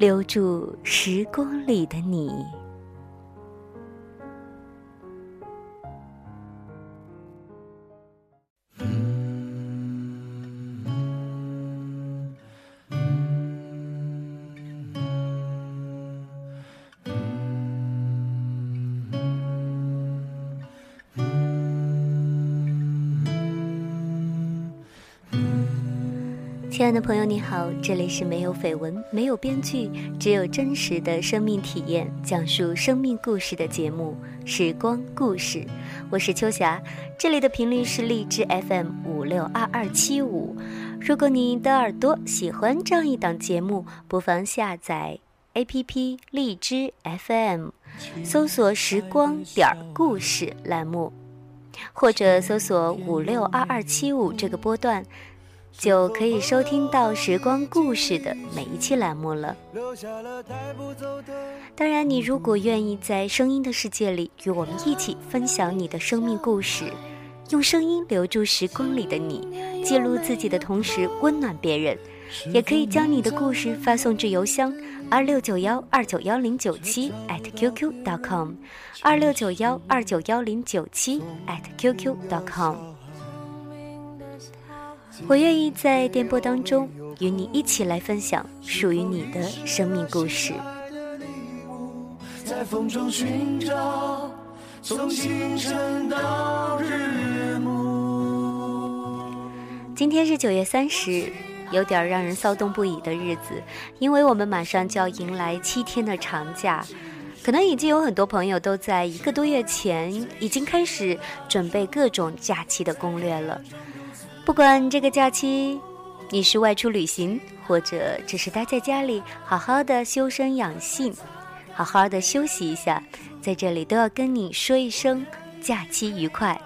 留住时光里的你。亲爱的朋友，你好，这里是没有绯闻、没有编剧，只有真实的生命体验，讲述生命故事的节目《时光故事》。我是秋霞，这里的频率是荔枝 FM 五六二二七五。如果你的耳朵喜欢这样一档节目，不妨下载 APP 荔枝 FM，搜索“时光点儿故事”栏目，或者搜索五六二二七五这个波段。就可以收听到《时光故事》的每一期栏目了。当然，你如果愿意在声音的世界里与我们一起分享你的生命故事，用声音留住时光里的你，记录自己的同时温暖别人，也可以将你的故事发送至邮箱二六九幺二九幺零九七 at qq.com，二六九幺二九幺零九七 at qq.com。我愿意在电波当中与你一起来分享属于你的生命故事。今天是九月三十，有点让人骚动不已的日子，因为我们马上就要迎来七天的长假，可能已经有很多朋友都在一个多月前已经开始准备各种假期的攻略了。不管这个假期你是外出旅行，或者只是待在家里好好的修身养性，好好的休息一下，在这里都要跟你说一声假期愉快。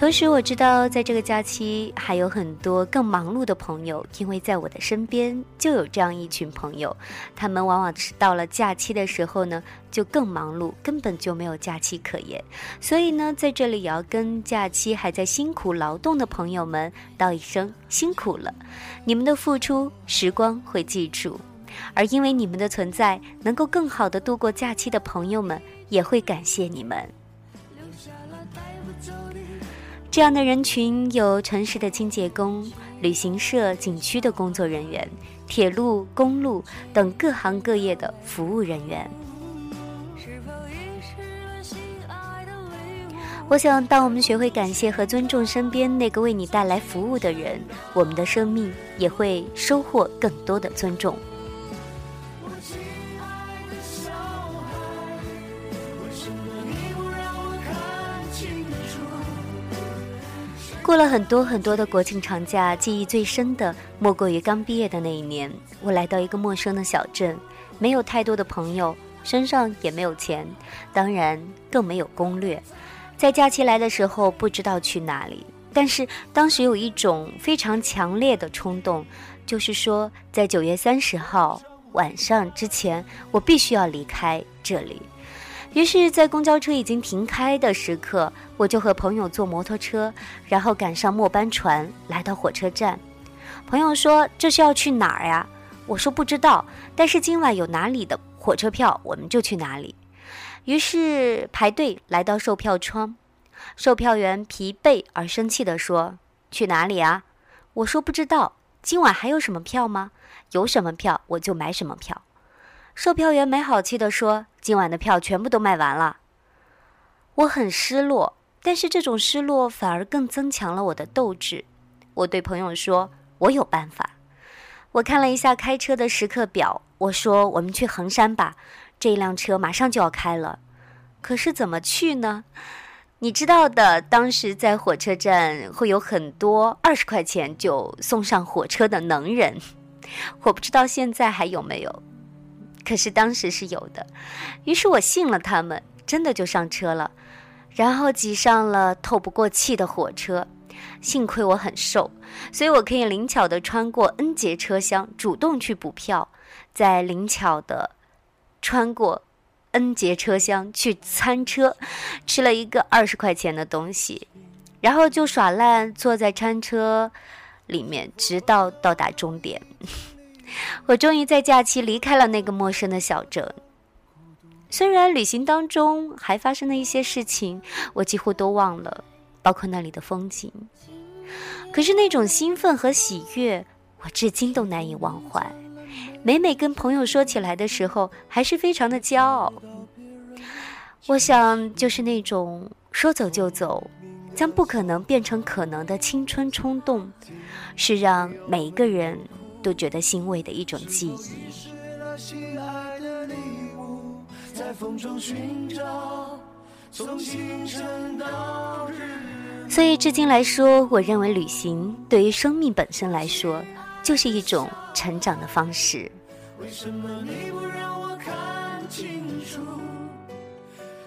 同时，我知道在这个假期还有很多更忙碌的朋友，因为在我的身边就有这样一群朋友，他们往往是到了假期的时候呢，就更忙碌，根本就没有假期可言。所以呢，在这里也要跟假期还在辛苦劳动的朋友们道一声辛苦了，你们的付出，时光会记住，而因为你们的存在，能够更好的度过假期的朋友们也会感谢你们。这样的人群有城市的清洁工、旅行社、景区的工作人员、铁路、公路等各行各业的服务人员。我想，当我们学会感谢和尊重身边那个为你带来服务的人，我们的生命也会收获更多的尊重。过了很多很多的国庆长假，记忆最深的莫过于刚毕业的那一年。我来到一个陌生的小镇，没有太多的朋友，身上也没有钱，当然更没有攻略。在假期来的时候，不知道去哪里，但是当时有一种非常强烈的冲动，就是说在九月三十号晚上之前，我必须要离开这里。于是，在公交车已经停开的时刻，我就和朋友坐摩托车，然后赶上末班船，来到火车站。朋友说：“这是要去哪儿呀？”我说：“不知道，但是今晚有哪里的火车票，我们就去哪里。”于是排队来到售票窗，售票员疲惫而生气地说：“去哪里啊？”我说：“不知道。今晚还有什么票吗？有什么票我就买什么票。”售票员没好气地说：“今晚的票全部都卖完了。”我很失落，但是这种失落反而更增强了我的斗志。我对朋友说：“我有办法。”我看了一下开车的时刻表，我说：“我们去衡山吧，这一辆车马上就要开了。”可是怎么去呢？你知道的，当时在火车站会有很多二十块钱就送上火车的能人。我不知道现在还有没有，可是当时是有的。于是我信了他们，真的就上车了，然后挤上了透不过气的火车。幸亏我很瘦，所以我可以灵巧地穿过 N 节车厢，主动去补票，再灵巧地穿过 N 节车厢去餐车，吃了一个二十块钱的东西，然后就耍赖坐在餐车里面，直到到达终点。我终于在假期离开了那个陌生的小镇，虽然旅行当中还发生了一些事情，我几乎都忘了。包括那里的风景，可是那种兴奋和喜悦，我至今都难以忘怀。每每跟朋友说起来的时候，还是非常的骄傲。我想，就是那种说走就走，将不可能变成可能的青春冲动，是让每一个人都觉得欣慰的一种记忆。在风中寻找从清晨到日，所以至今来说，我认为旅行对于生命本身来说，就是一种成长的方式。为什么你不让我看清楚？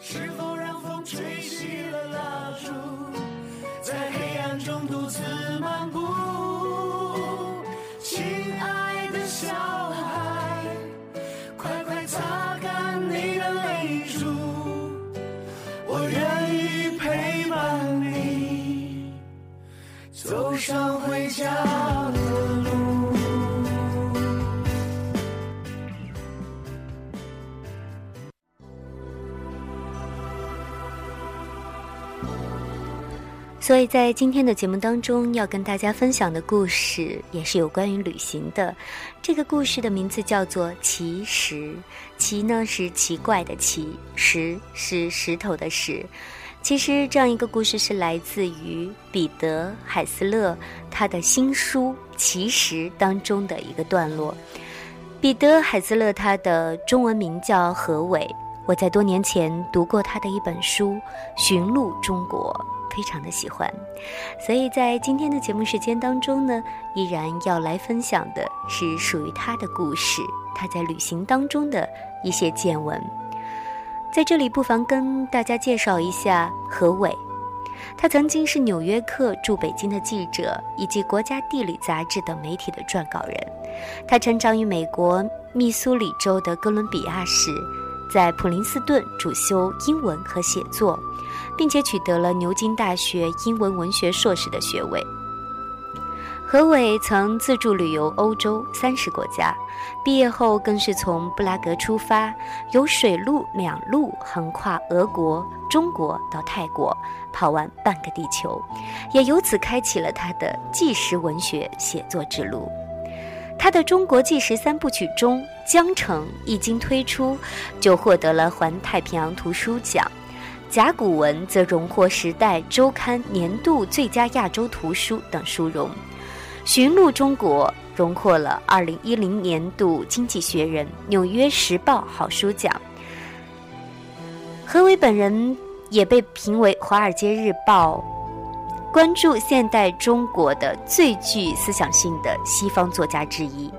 是否让风吹熄了蜡烛，在黑暗中独自漫步？上回家的路。所以在今天的节目当中，要跟大家分享的故事也是有关于旅行的。这个故事的名字叫做《奇石》，奇呢是奇怪的奇，石是石头的石。其实这样一个故事是来自于彼得·海斯勒他的新书《奇石》当中的一个段落。彼得·海斯勒他的中文名叫何伟，我在多年前读过他的一本书《寻路中国》。非常的喜欢，所以在今天的节目时间当中呢，依然要来分享的是属于他的故事，他在旅行当中的一些见闻。在这里，不妨跟大家介绍一下何伟，他曾经是《纽约客》驻北京的记者，以及《国家地理》杂志等媒体的撰稿人。他成长于美国密苏里州的哥伦比亚市，在普林斯顿主修英文和写作。并且取得了牛津大学英文文学硕士的学位。何伟曾自助旅游欧洲三十国家，毕业后更是从布拉格出发，由水陆两路横跨俄国、中国到泰国，跑完半个地球，也由此开启了他的纪实文学写作之路。他的中国纪实三部曲中，《江城》一经推出，就获得了环太平洋图书奖。甲骨文则荣获《时代周刊》年度最佳亚洲图书等殊荣，《寻路中国》荣获了2010年度《经济学人》《纽约时报》好书奖。何伟本人也被评为《华尔街日报》关注现代中国的最具思想性的西方作家之一。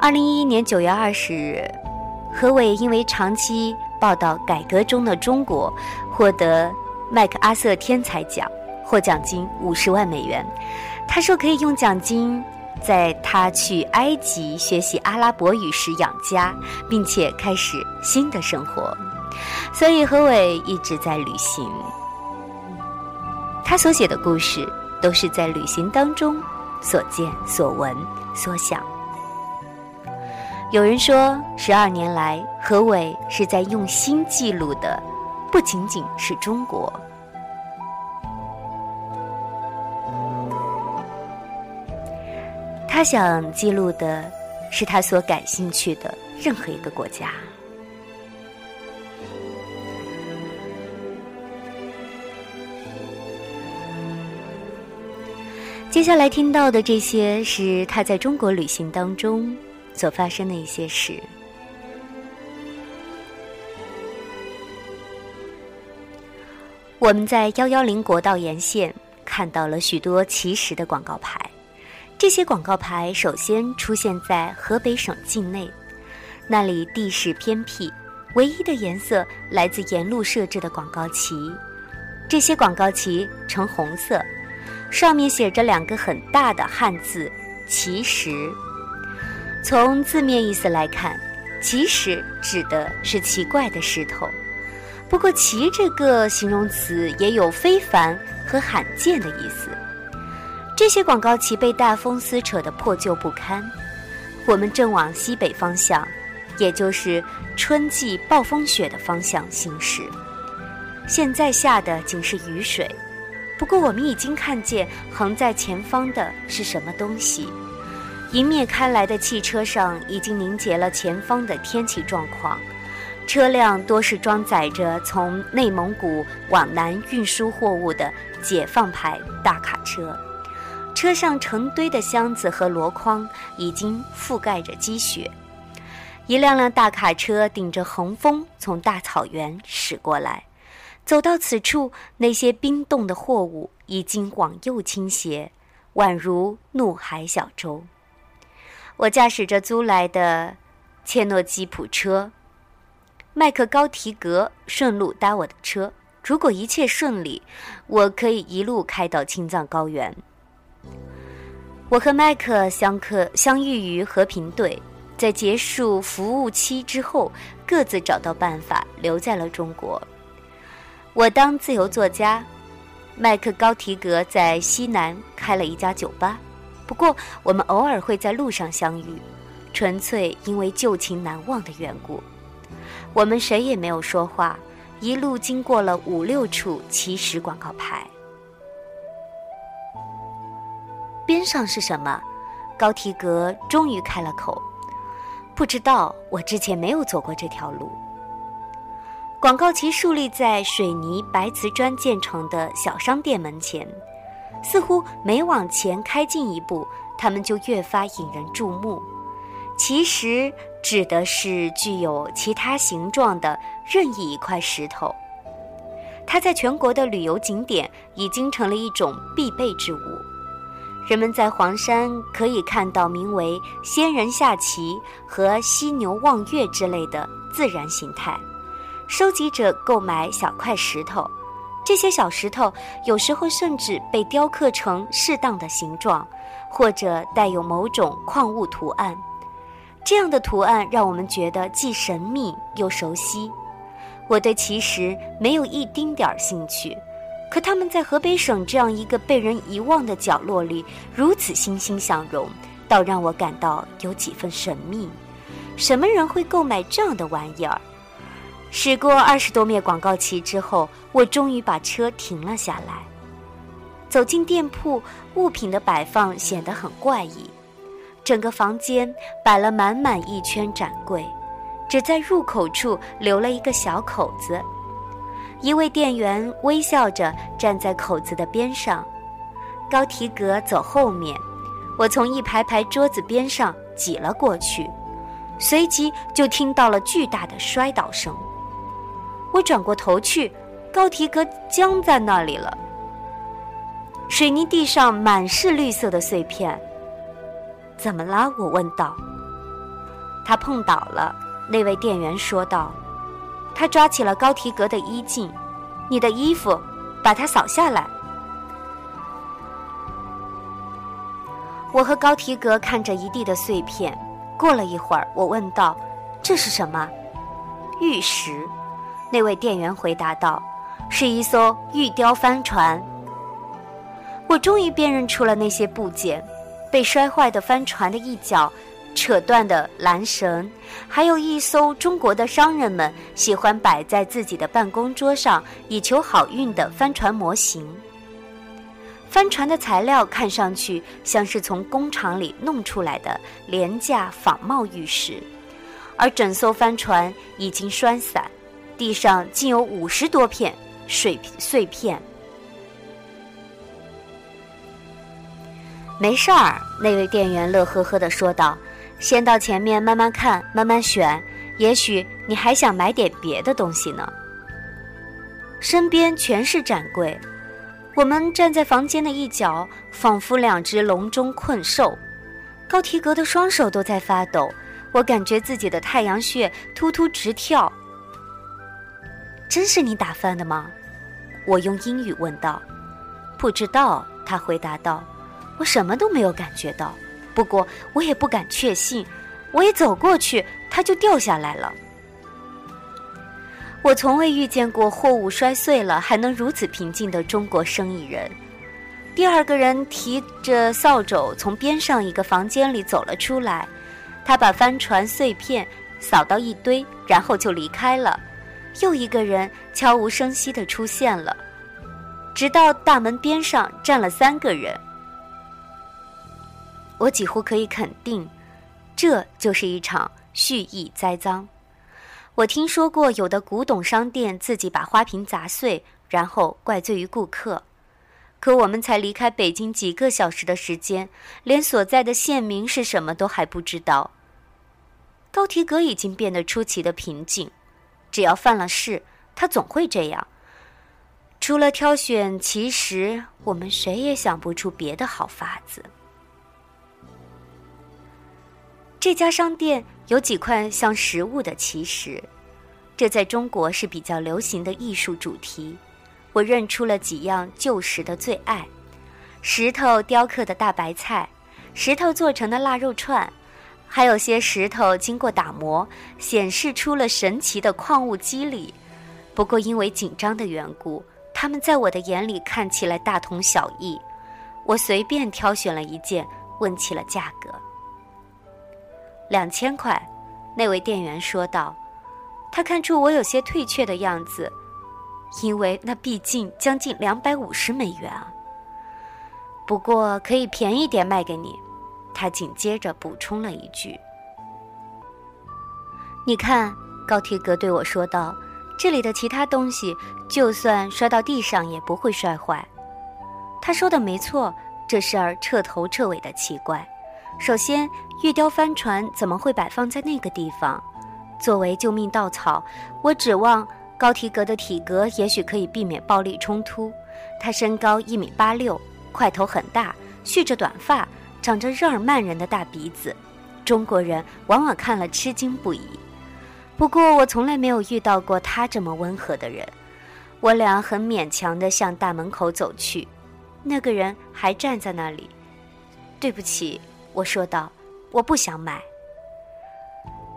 二零一一年九月二十日，何伟因为长期报道改革中的中国，获得麦克阿瑟天才奖，获奖金五十万美元。他说可以用奖金在他去埃及学习阿拉伯语时养家，并且开始新的生活。所以何伟一直在旅行。他所写的故事都是在旅行当中所见所闻所想。有人说，十二年来，何伟是在用心记录的，不仅仅是中国。他想记录的，是他所感兴趣的任何一个国家。接下来听到的这些，是他在中国旅行当中。所发生的一些事。我们在幺幺零国道沿线看到了许多奇石的广告牌，这些广告牌首先出现在河北省境内，那里地势偏僻，唯一的颜色来自沿路设置的广告旗，这些广告旗呈红色，上面写着两个很大的汉字“奇石”。从字面意思来看，“奇石”指的是奇怪的石头。不过，“奇”这个形容词也有非凡和罕见的意思。这些广告旗被大风撕扯得破旧不堪。我们正往西北方向，也就是春季暴风雪的方向行驶。现在下的仅是雨水，不过我们已经看见横在前方的是什么东西。迎面开来的汽车上已经凝结了前方的天气状况。车辆多是装载着从内蒙古往南运输货物的解放牌大卡车，车上成堆的箱子和箩筐已经覆盖着积雪。一辆辆大卡车顶着横风从大草原驶过来，走到此处，那些冰冻的货物已经往右倾斜，宛如怒海小舟。我驾驶着租来的切诺基普车。麦克高提格顺路搭我的车，如果一切顺利，我可以一路开到青藏高原。我和麦克相克相遇于和平队，在结束服务期之后，各自找到办法留在了中国。我当自由作家，麦克高提格在西南开了一家酒吧。不过，我们偶尔会在路上相遇，纯粹因为旧情难忘的缘故。我们谁也没有说话，一路经过了五六处奇石广告牌。边上是什么？高提格终于开了口：“不知道，我之前没有走过这条路。”广告旗竖立在水泥白瓷砖建成的小商店门前，似乎每往前开进一步，它们就越发引人注目。其实。指的是具有其他形状的任意一块石头，它在全国的旅游景点已经成了一种必备之物。人们在黄山可以看到名为“仙人下棋”和“犀牛望月”之类的自然形态。收集者购买小块石头，这些小石头有时候甚至被雕刻成适当的形状，或者带有某种矿物图案。这样的图案让我们觉得既神秘又熟悉。我对奇石没有一丁点儿兴趣，可他们在河北省这样一个被人遗忘的角落里如此欣欣向荣，倒让我感到有几分神秘。什么人会购买这样的玩意儿？驶过二十多面广告旗之后，我终于把车停了下来。走进店铺，物品的摆放显得很怪异。整个房间摆了满满一圈展柜，只在入口处留了一个小口子。一位店员微笑着站在口子的边上，高提格走后面，我从一排排桌子边上挤了过去，随即就听到了巨大的摔倒声。我转过头去，高提格僵在那里了，水泥地上满是绿色的碎片。怎么了？我问道。他碰倒了。那位店员说道。他抓起了高提格的衣襟，你的衣服，把它扫下来。我和高提格看着一地的碎片。过了一会儿，我问道：“这是什么？”玉石。那位店员回答道：“是一艘玉雕帆船。”我终于辨认出了那些部件。被摔坏的帆船的一角，扯断的缆绳，还有一艘中国的商人们喜欢摆在自己的办公桌上以求好运的帆船模型。帆船的材料看上去像是从工厂里弄出来的廉价仿冒玉石，而整艘帆船已经摔散，地上竟有五十多片水碎片。没事儿，那位店员乐呵呵地说道：“先到前面慢慢看，慢慢选，也许你还想买点别的东西呢。”身边全是展柜。我们站在房间的一角，仿佛两只笼中困兽。高提格的双手都在发抖，我感觉自己的太阳穴突突直跳。真是你打翻的吗？我用英语问道。不知道，他回答道。我什么都没有感觉到，不过我也不敢确信。我一走过去，它就掉下来了。我从未遇见过货物摔碎了还能如此平静的中国生意人。第二个人提着扫帚从边上一个房间里走了出来，他把帆船碎片扫到一堆，然后就离开了。又一个人悄无声息地出现了，直到大门边上站了三个人。我几乎可以肯定，这就是一场蓄意栽赃。我听说过有的古董商店自己把花瓶砸碎，然后怪罪于顾客。可我们才离开北京几个小时的时间，连所在的县名是什么都还不知道。高提格已经变得出奇的平静，只要犯了事，他总会这样。除了挑选奇石，我们谁也想不出别的好法子。这家商店有几块像实物的奇石，这在中国是比较流行的艺术主题。我认出了几样旧时的最爱：石头雕刻的大白菜，石头做成的腊肉串，还有些石头经过打磨，显示出了神奇的矿物肌理。不过因为紧张的缘故，它们在我的眼里看起来大同小异。我随便挑选了一件，问起了价格。两千块，那位店员说道。他看出我有些退却的样子，因为那毕竟将近两百五十美元啊。不过可以便宜点卖给你，他紧接着补充了一句：“你看，高提格对我说道，这里的其他东西就算摔到地上也不会摔坏。”他说的没错，这事儿彻头彻尾的奇怪。首先，玉雕帆船怎么会摆放在那个地方？作为救命稻草，我指望高提格的体格也许可以避免暴力冲突。他身高一米八六，块头很大，蓄着短发，长着日耳曼人的大鼻子。中国人往往看了吃惊不已。不过，我从来没有遇到过他这么温和的人。我俩很勉强地向大门口走去，那个人还站在那里。对不起。我说道：“我不想买。”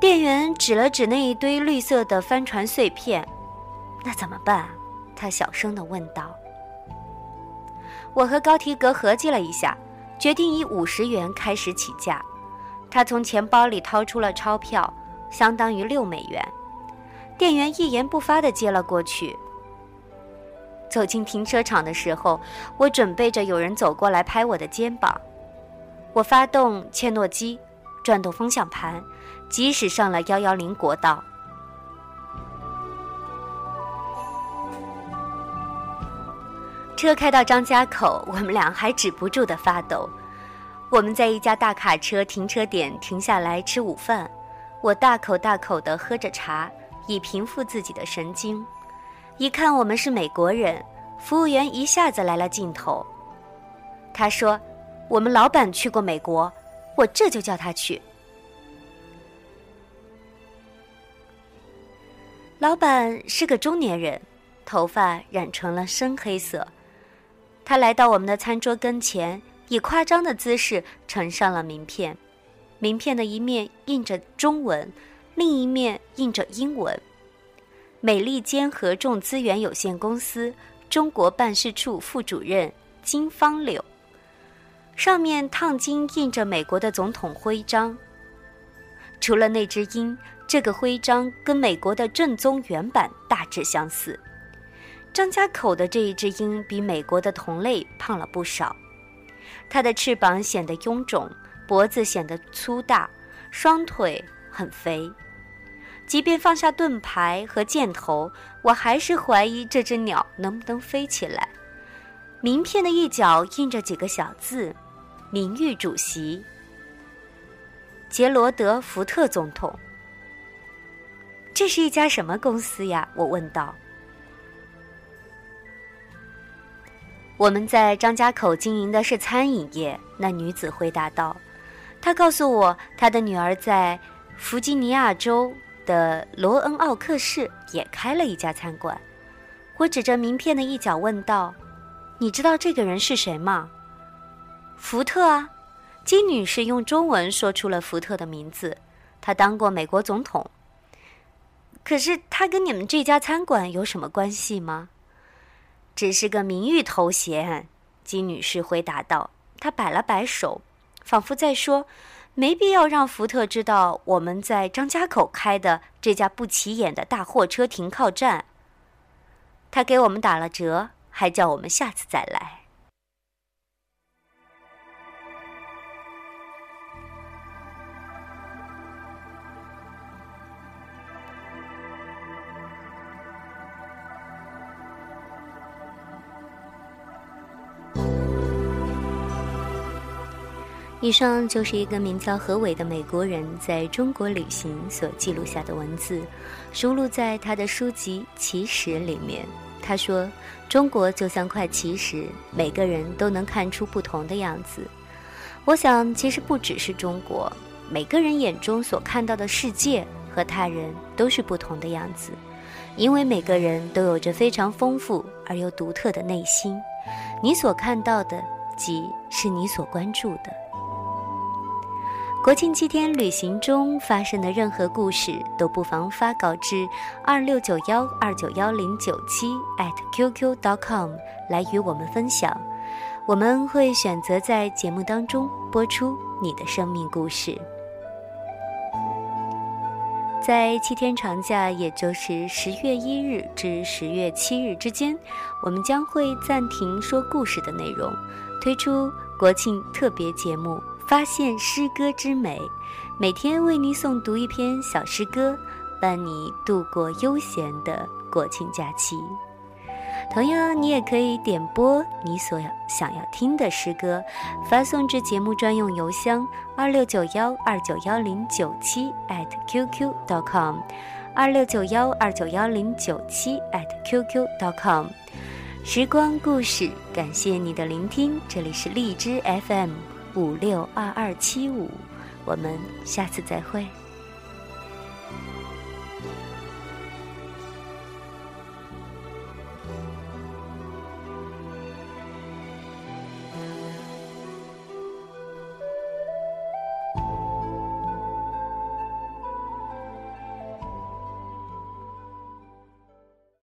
店员指了指那一堆绿色的帆船碎片，“那怎么办？”他小声的问道。我和高提格合计了一下，决定以五十元开始起价。他从钱包里掏出了钞票，相当于六美元。店员一言不发的接了过去。走进停车场的时候，我准备着有人走过来拍我的肩膀。我发动切诺基，转动方向盘，即使上了幺幺零国道。车开到张家口，我们俩还止不住的发抖。我们在一家大卡车停车点停下来吃午饭，我大口大口的喝着茶，以平复自己的神经。一看我们是美国人，服务员一下子来了劲头。他说。我们老板去过美国，我这就叫他去。老板是个中年人，头发染成了深黑色。他来到我们的餐桌跟前，以夸张的姿势呈上了名片。名片的一面印着中文，另一面印着英文：“美利坚合众资源有限公司中国办事处副主任金方柳。”上面烫金印着美国的总统徽章。除了那只鹰，这个徽章跟美国的正宗原版大致相似。张家口的这一只鹰比美国的同类胖了不少，它的翅膀显得臃肿，脖子显得粗大，双腿很肥。即便放下盾牌和箭头，我还是怀疑这只鸟能不能飞起来。名片的一角印着几个小字。名誉主席杰罗德·福特总统，这是一家什么公司呀？我问道。我们在张家口经营的是餐饮业。那女子回答道：“她告诉我，她的女儿在弗吉尼亚州的罗恩奥克市也开了一家餐馆。”我指着名片的一角问道：“你知道这个人是谁吗？”“福特啊！”金女士用中文说出了福特的名字。他当过美国总统。可是他跟你们这家餐馆有什么关系吗？只是个名誉头衔。金女士回答道。她摆了摆手，仿佛在说：“没必要让福特知道我们在张家口开的这家不起眼的大货车停靠站。”他给我们打了折，还叫我们下次再来。以上就是一个名叫何伟的美国人在中国旅行所记录下的文字，收录在他的书籍《奇石》里面。他说：“中国就像块奇石，每个人都能看出不同的样子。我想，其实不只是中国，每个人眼中所看到的世界和他人都是不同的样子，因为每个人都有着非常丰富而又独特的内心。你所看到的，即是你所关注的。”国庆七天旅行中发生的任何故事，都不妨发稿至二六九幺二九幺零九七 at qq dot com 来与我们分享。我们会选择在节目当中播出你的生命故事。在七天长假，也就是十月一日至十月七日之间，我们将会暂停说故事的内容，推出国庆特别节目。发现诗歌之美，每天为你诵读一篇小诗歌，伴你度过悠闲的国庆假期。同样，你也可以点播你所想要听的诗歌，发送至节目专用邮箱二六九幺二九幺零九七 at qq.com，二六九幺二九幺零九七 at qq.com。时光故事，感谢你的聆听，这里是荔枝 FM。五六二二七五，我们下次再会。